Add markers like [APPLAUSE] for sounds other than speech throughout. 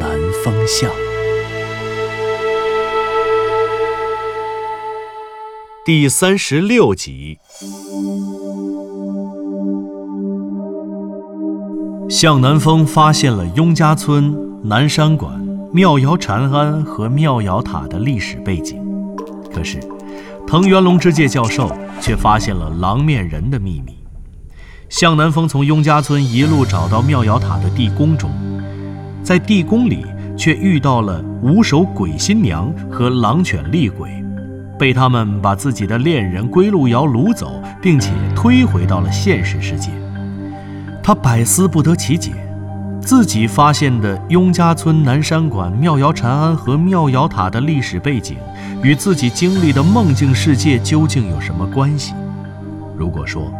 南风向》第三十六集。向南风发现了雍家村、南山馆、妙窑禅庵和妙窑塔的历史背景，可是藤原龙之介教授却发现了狼面人的秘密。向南风从雍家村一路找到妙窑塔的地宫中，在地宫里却遇到了五手鬼新娘和狼犬厉鬼，被他们把自己的恋人归路遥掳走，并且推回到了现实世界。他百思不得其解，自己发现的雍家村、南山馆、妙瑶禅庵和妙瑶塔的历史背景，与自己经历的梦境世界究竟有什么关系？如果说，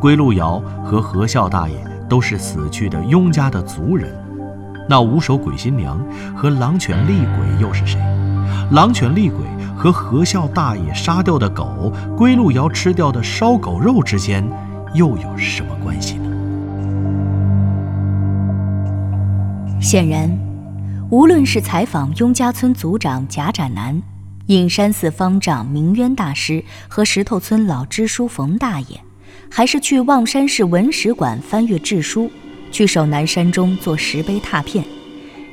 归路遥和何孝大爷都是死去的雍家的族人，那五手鬼新娘和狼犬厉鬼又是谁？狼犬厉鬼和何孝大爷杀掉的狗，归路遥吃掉的烧狗肉之间又有什么关系呢？显然，无论是采访雍家村族长贾展南、隐山寺方丈明渊大师和石头村老支书冯大爷，还是去望山市文史馆翻阅志书，去守南山中做石碑拓片，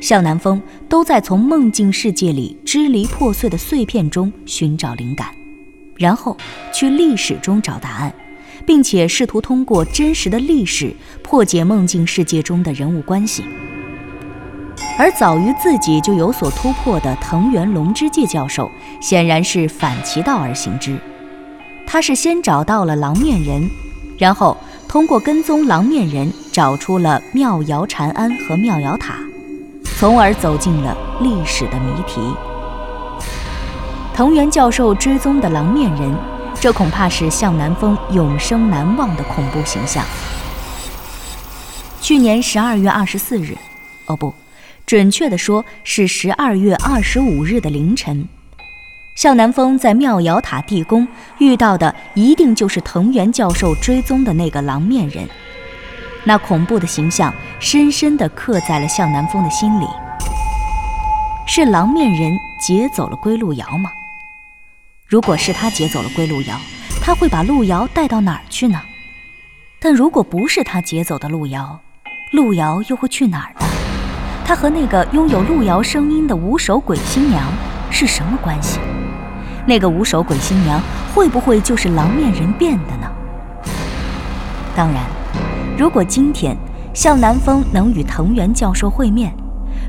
向南风都在从梦境世界里支离破碎的碎片中寻找灵感，然后去历史中找答案，并且试图通过真实的历史破解梦境世界中的人物关系。而早于自己就有所突破的藤原龙之介教授，显然是反其道而行之。他是先找到了狼面人，然后通过跟踪狼面人，找出了妙瑶禅庵和妙瑶塔，从而走进了历史的谜题。藤原教授追踪的狼面人，这恐怕是向南风永生难忘的恐怖形象。去年十二月二十四日，哦不。准确的说，是十二月二十五日的凌晨，向南风在妙瑶塔地宫遇到的，一定就是藤原教授追踪的那个狼面人。那恐怖的形象深深地刻在了向南风的心里。是狼面人劫走了归路遥吗？如果是他劫走了归路遥，他会把路遥带到哪儿去呢？但如果不是他劫走的路遥，路遥又会去哪儿呢？他和那个拥有路遥声音的无手鬼新娘是什么关系？那个无手鬼新娘会不会就是狼面人变的呢？当然，如果今天向南风能与藤原教授会面，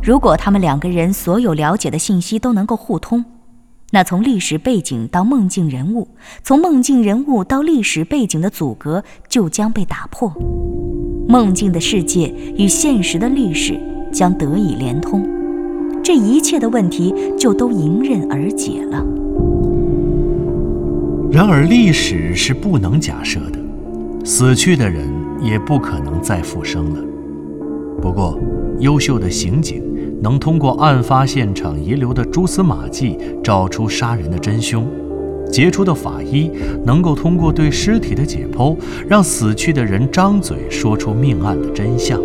如果他们两个人所有了解的信息都能够互通，那从历史背景到梦境人物，从梦境人物到历史背景的阻隔就将被打破，梦境的世界与现实的历史。将得以连通，这一切的问题就都迎刃而解了。然而，历史是不能假设的，死去的人也不可能再复生了。不过，优秀的刑警能通过案发现场遗留的蛛丝马迹找出杀人的真凶，杰出的法医能够通过对尸体的解剖，让死去的人张嘴说出命案的真相。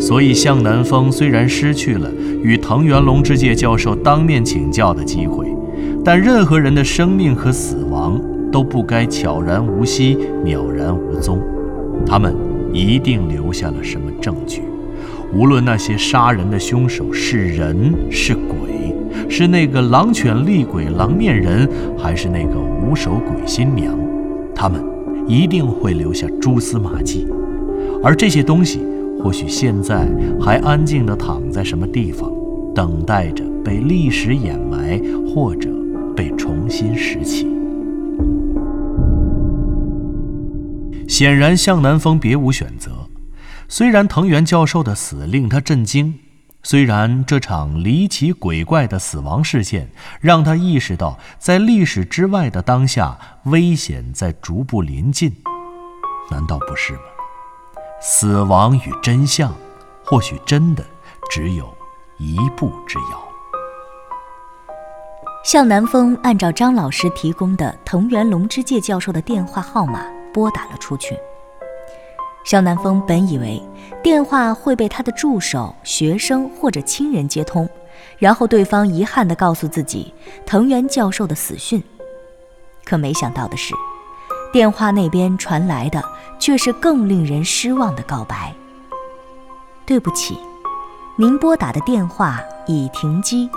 所以，向南风虽然失去了与藤原龙之介教授当面请教的机会，但任何人的生命和死亡都不该悄然无息、渺然无踪。他们一定留下了什么证据。无论那些杀人的凶手是人是鬼，是那个狼犬厉鬼狼面人，还是那个无手鬼新娘，他们一定会留下蛛丝马迹。而这些东西。或许现在还安静地躺在什么地方，等待着被历史掩埋，或者被重新拾起。显然，向南风别无选择。虽然藤原教授的死令他震惊，虽然这场离奇鬼怪的死亡事件让他意识到，在历史之外的当下，危险在逐步临近，难道不是吗？死亡与真相，或许真的只有一步之遥。向南风按照张老师提供的藤原龙之介教授的电话号码拨打了出去。向南风本以为电话会被他的助手、学生或者亲人接通，然后对方遗憾地告诉自己藤原教授的死讯。可没想到的是，电话那边传来的却是更令人失望的告白：“对不起，您拨打的电话已停机，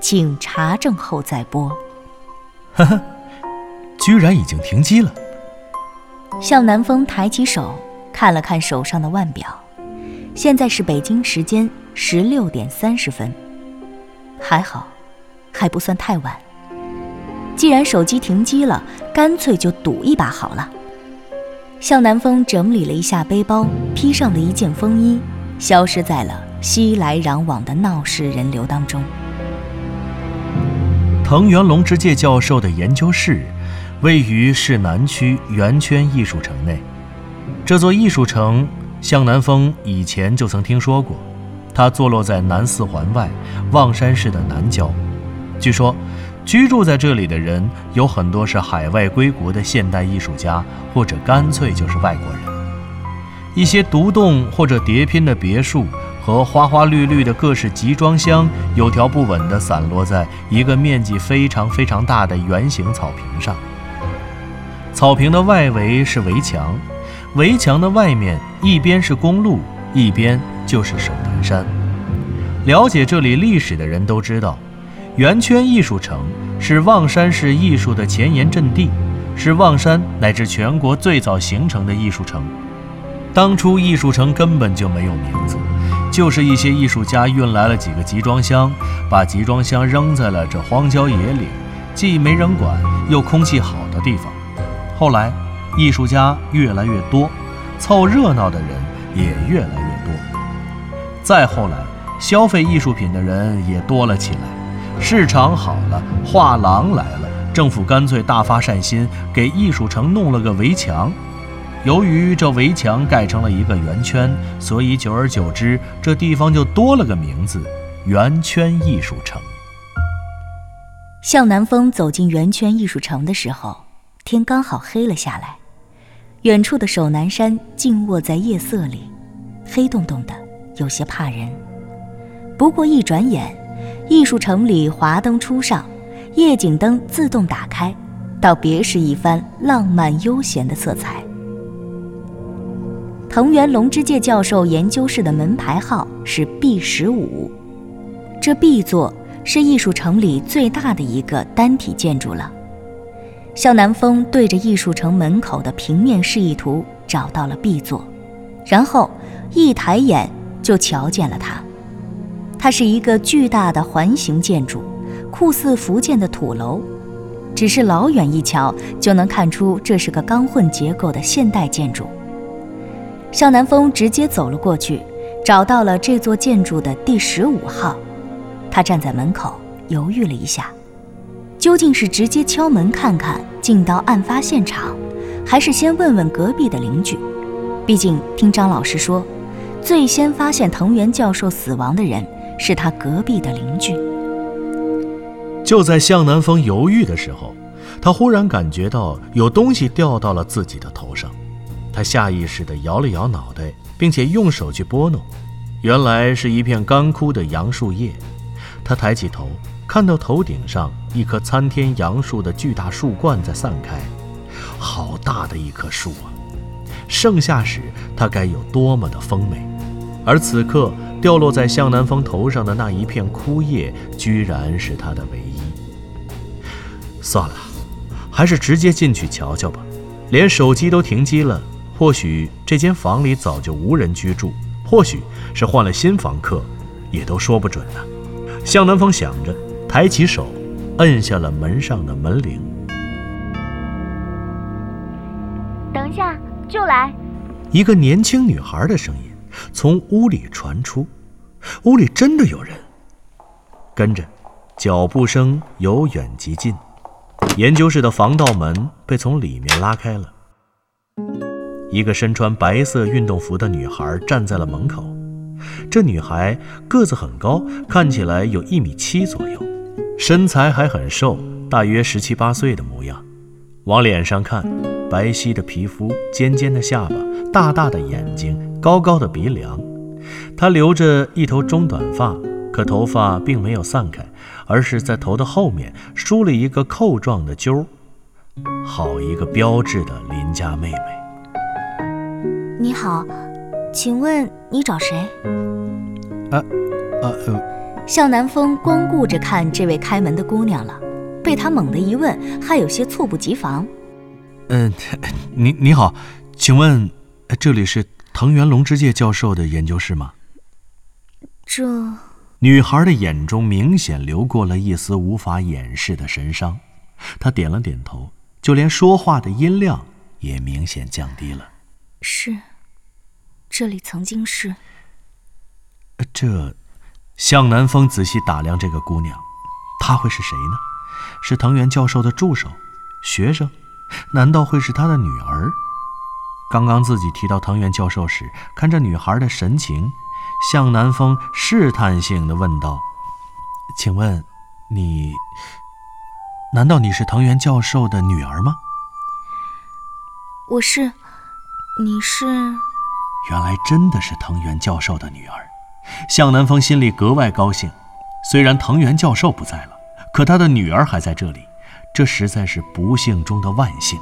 请查证后再拨。”呵呵，居然已经停机了。向南风抬起手。看了看手上的腕表，现在是北京时间十六点三十分，还好，还不算太晚。既然手机停机了，干脆就赌一把好了。向南风整理了一下背包，披上了一件风衣，消失在了熙来攘往的闹市人流当中。藤原龙之介教授的研究室位于市南区圆圈艺术城内。这座艺术城，向南风以前就曾听说过。它坐落在南四环外望山市的南郊。据说，居住在这里的人有很多是海外归国的现代艺术家，或者干脆就是外国人。一些独栋或者叠拼的别墅和花花绿绿的各式集装箱，有条不紊地散落在一个面积非常非常大的圆形草坪上。草坪的外围是围墙。围墙的外面，一边是公路，一边就是首南山。了解这里历史的人都知道，圆圈艺术城是望山市艺术的前沿阵地，是望山乃至全国最早形成的艺术城。当初艺术城根本就没有名字，就是一些艺术家运来了几个集装箱，把集装箱扔在了这荒郊野岭，既没人管又空气好的地方。后来。艺术家越来越多，凑热闹的人也越来越多。再后来，消费艺术品的人也多了起来。市场好了，画廊来了，政府干脆大发善心，给艺术城弄了个围墙。由于这围墙盖成了一个圆圈，所以久而久之，这地方就多了个名字——圆圈艺术城。向南风走进圆圈艺术城的时候，天刚好黑了下来。远处的首南山静卧在夜色里，黑洞洞的，有些怕人。不过一转眼，艺术城里华灯初上，夜景灯自动打开，倒别是一番浪漫悠闲的色彩。藤原龙之介教授研究室的门牌号是 B 十五，这 B 座是艺术城里最大的一个单体建筑了。向南风对着艺术城门口的平面示意图找到了 B 座，然后一抬眼就瞧见了它。它是一个巨大的环形建筑，酷似福建的土楼，只是老远一瞧就能看出这是个钢混结构的现代建筑。向南风直接走了过去，找到了这座建筑的第十五号。他站在门口犹豫了一下。究竟是直接敲门看看，进到案发现场，还是先问问隔壁的邻居？毕竟听张老师说，最先发现藤原教授死亡的人是他隔壁的邻居。就在向南风犹豫的时候，他忽然感觉到有东西掉到了自己的头上，他下意识地摇了摇脑袋，并且用手去拨弄，原来是一片干枯的杨树叶。他抬起头。看到头顶上一棵参天杨树的巨大树冠在散开，好大的一棵树啊！盛夏时它该有多么的丰美，而此刻掉落在向南风头上的那一片枯叶，居然是他的唯一。算了，还是直接进去瞧瞧吧。连手机都停机了，或许这间房里早就无人居住，或许是换了新房客，也都说不准呢。向南风想着。抬起手，摁下了门上的门铃。等一下，就来。一个年轻女孩的声音从屋里传出，屋里真的有人。跟着，脚步声由远及近，研究室的防盗门被从里面拉开了。一个身穿白色运动服的女孩站在了门口。这女孩个子很高，看起来有一米七左右，身材还很瘦，大约十七八岁的模样。往脸上看，白皙的皮肤，尖尖的下巴，大大的眼睛，高高的鼻梁。她留着一头中短发，可头发并没有散开，而是在头的后面梳了一个扣状的揪儿。好一个标致的邻家妹妹！你好，请问你找谁？啊啊呃，向南风光顾着看这位开门的姑娘了。被他猛地一问，还有些猝不及防。嗯，你你好，请问这里是藤原龙之介教授的研究室吗？这女孩的眼中明显流过了一丝无法掩饰的神伤，她点了点头，就连说话的音量也明显降低了。是，这里曾经是。这，向南风仔细打量这个姑娘，她会是谁呢？是藤原教授的助手、学生，难道会是他的女儿？刚刚自己提到藤原教授时，看着女孩的神情，向南风试探性的问道：“请问，你难道你是藤原教授的女儿吗？”“我是。”“你是？”原来真的是藤原教授的女儿，向南风心里格外高兴。虽然藤原教授不在了。可他的女儿还在这里，这实在是不幸中的万幸。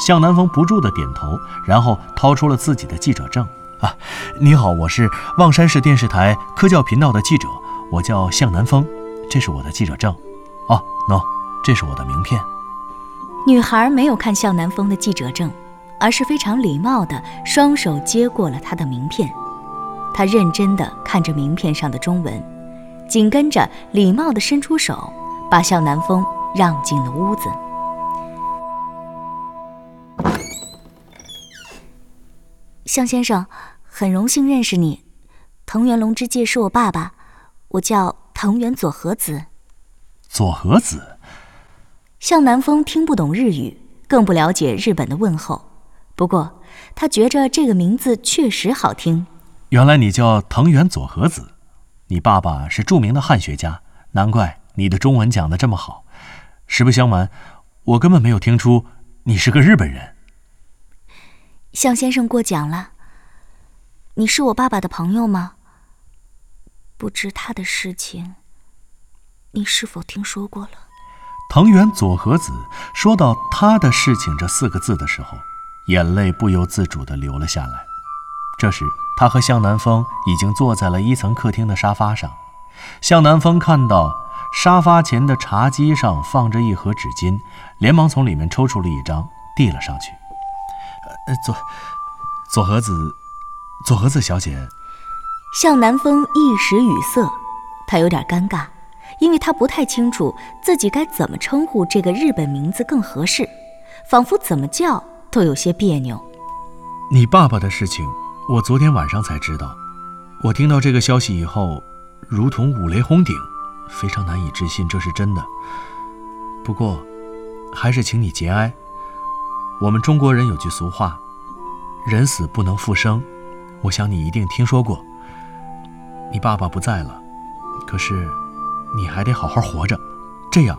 向南风不住地点头，然后掏出了自己的记者证。啊，你好，我是望山市电视台科教频道的记者，我叫向南风，这是我的记者证。哦，no，这是我的名片。女孩没有看向南风的记者证，而是非常礼貌地双手接过了他的名片。他认真地看着名片上的中文，紧跟着礼貌地伸出手。把向南风让进了屋子。向先生，很荣幸认识你。藤原龙之介是我爸爸，我叫藤原佐和子。佐和子。向南风听不懂日语，更不了解日本的问候。不过，他觉着这个名字确实好听。原来你叫藤原佐和子，你爸爸是著名的汉学家，难怪。你的中文讲的这么好，实不相瞒，我根本没有听出你是个日本人。向先生过奖了。你是我爸爸的朋友吗？不知他的事情，你是否听说过了？藤原佐和子说到“他的事情”这四个字的时候，眼泪不由自主的流了下来。这时，他和向南风已经坐在了一层客厅的沙发上。向南风看到。沙发前的茶几上放着一盒纸巾，连忙从里面抽出了一张，递了上去。呃，左左和子，左和子小姐。向南风一时语塞，他有点尴尬，因为他不太清楚自己该怎么称呼这个日本名字更合适，仿佛怎么叫都有些别扭。你爸爸的事情，我昨天晚上才知道。我听到这个消息以后，如同五雷轰顶。非常难以置信这是真的。不过，还是请你节哀。我们中国人有句俗话：“人死不能复生。”我想你一定听说过。你爸爸不在了，可是你还得好好活着，这样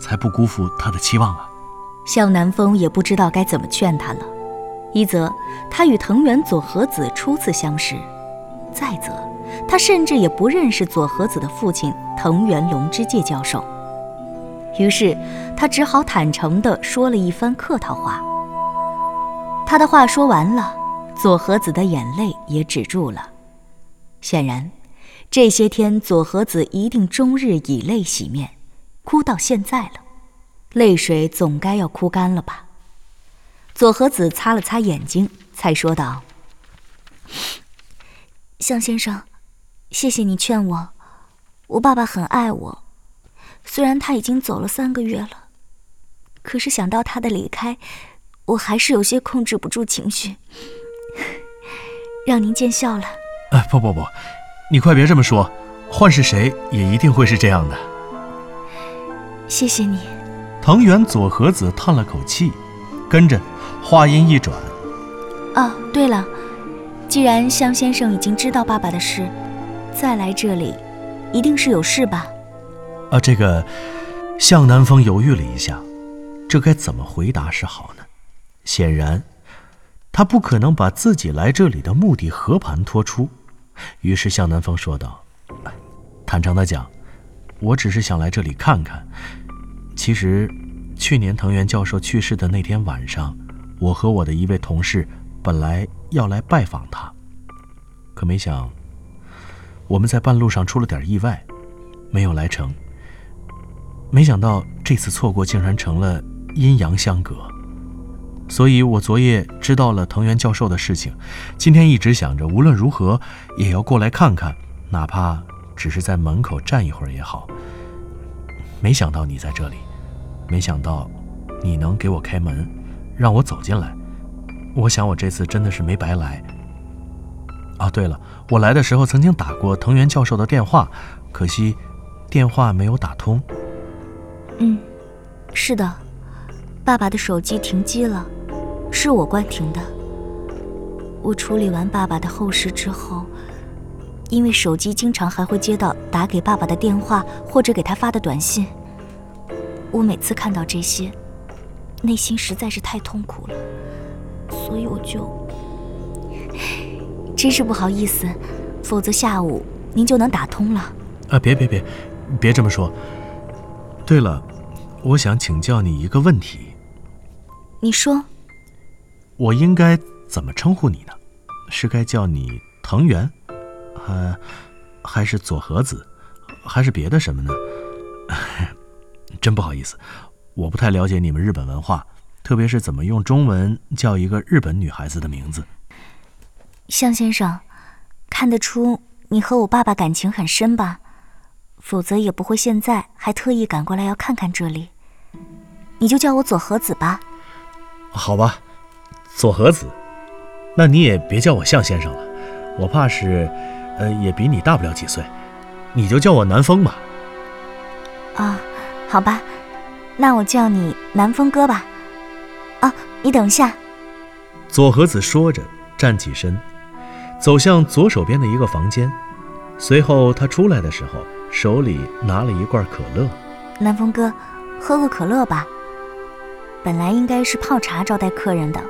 才不辜负他的期望啊。向南风也不知道该怎么劝他了。一则他与藤原佐和子初次相识，再则他甚至也不认识佐和子的父亲。藤原龙之介教授，于是他只好坦诚地说了一番客套话。他的话说完了，佐和子的眼泪也止住了。显然，这些天佐和子一定终日以泪洗面，哭到现在了，泪水总该要哭干了吧？佐和子擦了擦眼睛，才说道：“向先生，谢谢你劝我。”我爸爸很爱我，虽然他已经走了三个月了，可是想到他的离开，我还是有些控制不住情绪，让您见笑了。哎，不不不，你快别这么说，换是谁也一定会是这样的。谢谢你。藤原佐和子叹了口气，跟着话音一转：“哦，对了，既然向先生已经知道爸爸的事，再来这里，一定是有事吧？”啊，这个向南风犹豫了一下，这该怎么回答是好呢？显然，他不可能把自己来这里的目的和盘托出。于是向南风说道：“坦诚的讲，我只是想来这里看看。”其实，去年藤原教授去世的那天晚上，我和我的一位同事本来要来拜访他，可没想我们在半路上出了点意外，没有来成。没想到这次错过竟然成了阴阳相隔，所以我昨夜知道了藤原教授的事情，今天一直想着无论如何也要过来看看，哪怕只是在门口站一会儿也好。没想到你在这里。没想到，你能给我开门，让我走进来。我想我这次真的是没白来。哦，对了，我来的时候曾经打过藤原教授的电话，可惜电话没有打通。嗯，是的，爸爸的手机停机了，是我关停的。我处理完爸爸的后事之后，因为手机经常还会接到打给爸爸的电话或者给他发的短信。我每次看到这些，内心实在是太痛苦了，所以我就 [SIGHS] 真是不好意思，否则下午您就能打通了。啊，别别别，别这么说。对了，我想请教你一个问题。你说。我应该怎么称呼你呢？是该叫你藤原，还还是佐和子，还是别的什么呢？真不好意思，我不太了解你们日本文化，特别是怎么用中文叫一个日本女孩子的名字。向先生，看得出你和我爸爸感情很深吧？否则也不会现在还特意赶过来要看看这里。你就叫我左和子吧。好吧，左和子，那你也别叫我向先生了，我怕是，呃，也比你大不了几岁，你就叫我南风吧。啊。好吧，那我叫你南风哥吧。啊，你等一下。左和子说着，站起身，走向左手边的一个房间。随后他出来的时候，手里拿了一罐可乐。南风哥，喝个可乐吧。本来应该是泡茶招待客人的，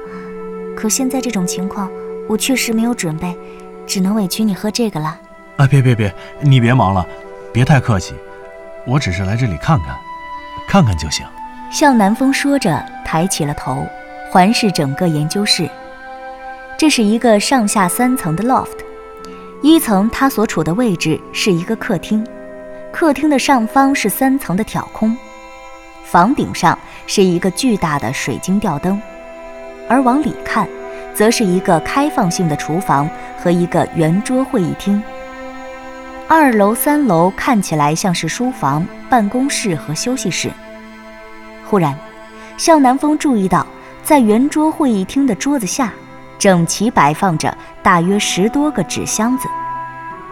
可现在这种情况，我确实没有准备，只能委屈你喝这个了。啊，别别别，你别忙了，别太客气，我只是来这里看看。看看就行。向南风说着，抬起了头，环视整个研究室。这是一个上下三层的 loft，一层他所处的位置是一个客厅，客厅的上方是三层的挑空，房顶上是一个巨大的水晶吊灯，而往里看，则是一个开放性的厨房和一个圆桌会议厅。二楼、三楼看起来像是书房、办公室和休息室。忽然，向南风注意到，在圆桌会议厅的桌子下，整齐摆放着大约十多个纸箱子，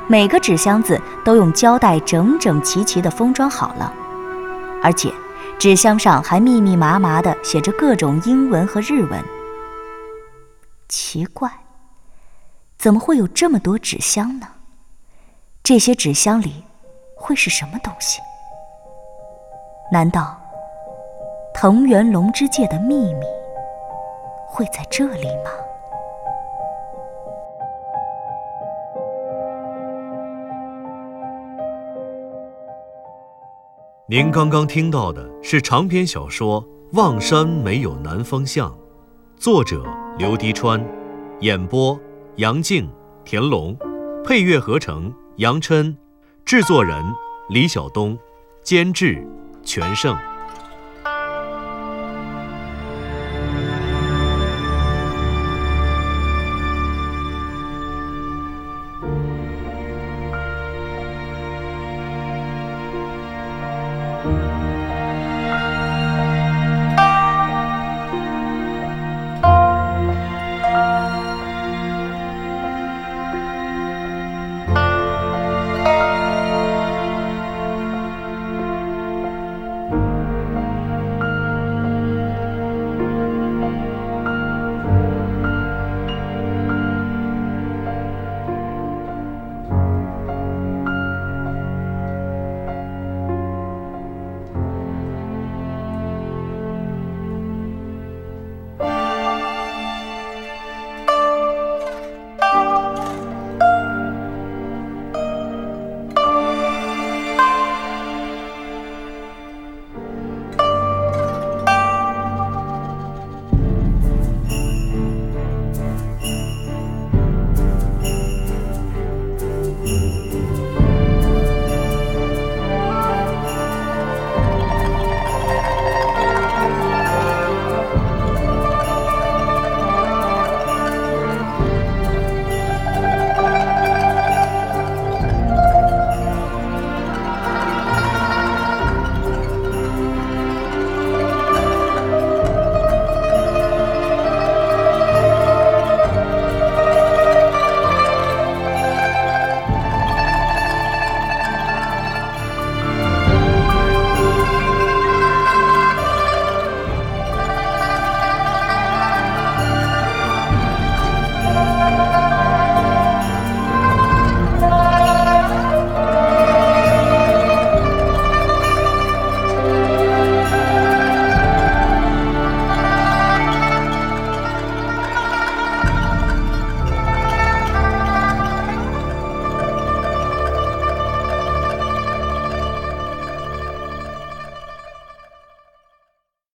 每个纸箱子都用胶带整整齐齐地封装好了，而且纸箱上还密密麻麻地写着各种英文和日文。奇怪，怎么会有这么多纸箱呢？这些纸箱里会是什么东西？难道藤原龙之介的秘密会在这里吗？您刚刚听到的是长篇小说《望山没有南方向》，作者刘迪川，演播杨静、田龙，配乐合成。杨琛，制作人李晓东，监制全胜。